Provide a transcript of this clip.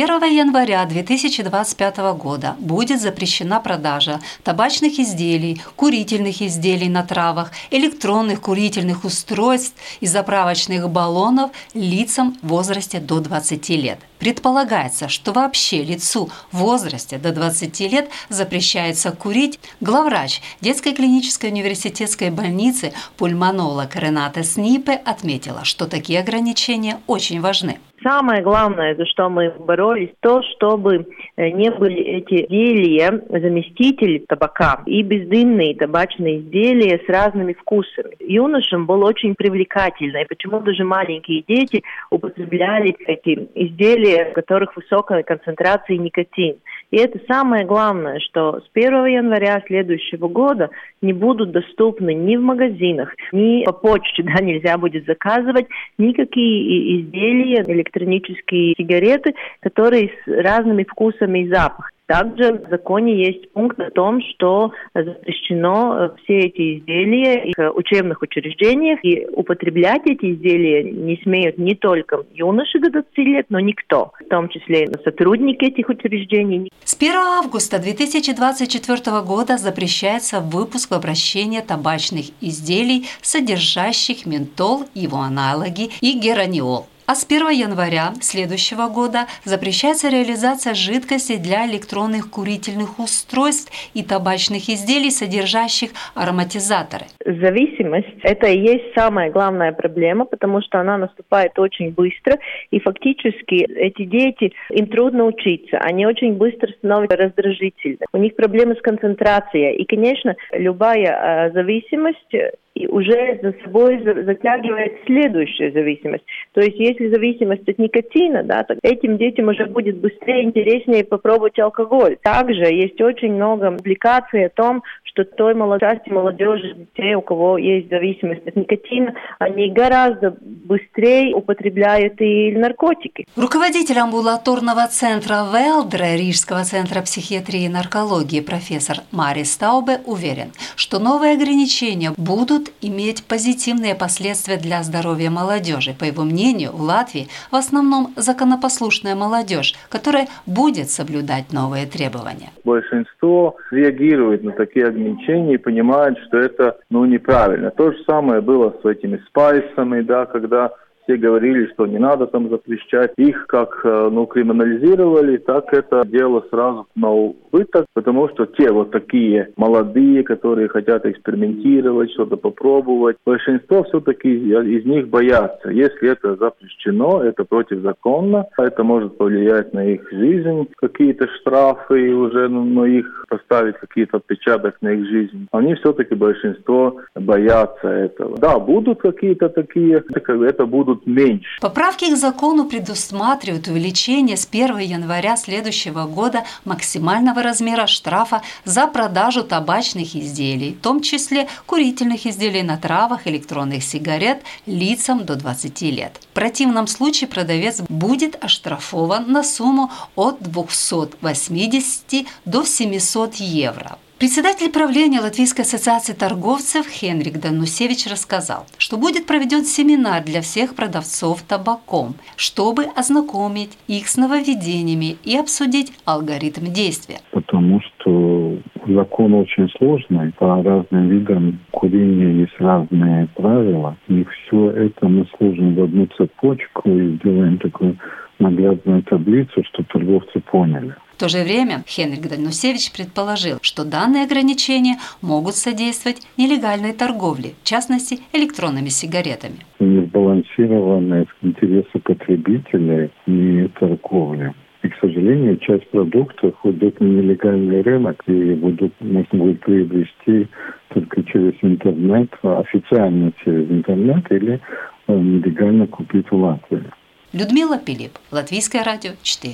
1 января 2025 года будет запрещена продажа табачных изделий, курительных изделий на травах, электронных курительных устройств и заправочных баллонов лицам в возрасте до 20 лет. Предполагается, что вообще лицу в возрасте до 20 лет запрещается курить. Главврач детской клинической университетской больницы пульмонолог Рената Снипе отметила, что такие ограничения очень важны. Самое главное, за что мы боролись, то, чтобы э, не были эти изделия, заместители табака и бездымные табачные изделия с разными вкусами. Юношам было очень привлекательно, и почему даже маленькие дети употребляли эти изделия, в которых высокая концентрация никотина. И это самое главное, что с 1 января следующего года не будут доступны ни в магазинах, ни по почте, да, нельзя будет заказывать никакие изделия, электронические сигареты, которые с разными вкусами и запахами. Также в законе есть пункт о том, что запрещено э, все эти изделия в учебных учреждениях, и употреблять эти изделия не смеют не только юноши до 20 лет, но никто, в том числе сотрудники этих учреждений. С 1 августа 2024 года запрещается выпуск в обращение табачных изделий, содержащих ментол, его аналоги и гераниол. А с 1 января следующего года запрещается реализация жидкости для электронных курительных устройств и табачных изделий, содержащих ароматизаторы. Зависимость – это и есть самая главная проблема, потому что она наступает очень быстро, и фактически эти дети, им трудно учиться, они очень быстро становятся раздражительны, у них проблемы с концентрацией, и, конечно, любая э, зависимость и уже за собой затягивает следующую зависимость. То есть если зависимость от никотина, да, то этим детям уже будет быстрее, интереснее попробовать алкоголь. Также есть очень много публикаций о том, что той части молодежи, детей, у кого есть зависимость от никотина, они гораздо быстрее употребляют и наркотики. Руководитель амбулаторного центра Велдре Рижского центра психиатрии и наркологии профессор Мари Стаубе уверен, что новые ограничения будут иметь позитивные последствия для здоровья молодежи. По его мнению, в Латвии в основном законопослушная молодежь, которая будет соблюдать новые требования. Большинство реагирует на такие ограничения и понимает, что это ну, неправильно. То же самое было с этими спайсами, да, когда все говорили, что не надо там запрещать. Их как э, ну, криминализировали, так это дело сразу на убыток, потому что те вот такие молодые, которые хотят экспериментировать, что-то попробовать, большинство все-таки из них боятся. Если это запрещено, это противозаконно, это может повлиять на их жизнь, какие-то штрафы уже ну, на их поставить какие-то отпечаток на их жизнь. Они все-таки большинство боятся этого. Да, будут какие-то такие, это будут будут меньше. Поправки к закону предусматривают увеличение с 1 января следующего года максимального размера штрафа за продажу табачных изделий, в том числе курительных изделий на травах, электронных сигарет лицам до 20 лет. В противном случае продавец будет оштрафован на сумму от 280 до 700 евро. Председатель правления Латвийской ассоциации торговцев Хенрик Данусевич рассказал, что будет проведен семинар для всех продавцов табаком, чтобы ознакомить их с нововведениями и обсудить алгоритм действия. Потому что закон очень сложный, по разным видам курения есть разные правила, и все это мы сложим в одну цепочку и сделаем такую наглядную таблицу, чтобы торговцы поняли. В то же время Хенрик Данусевич предположил, что данные ограничения могут содействовать нелегальной торговле, в частности электронными сигаретами. Несбалансированные интересы потребителей и торговли. И, к сожалению, часть продуктов уйдет на нелегальный рынок и будут, можно будет приобрести только через интернет, официально через интернет или э, нелегально купить в Латвии. Людмила Пилип, Латвийское радио 4.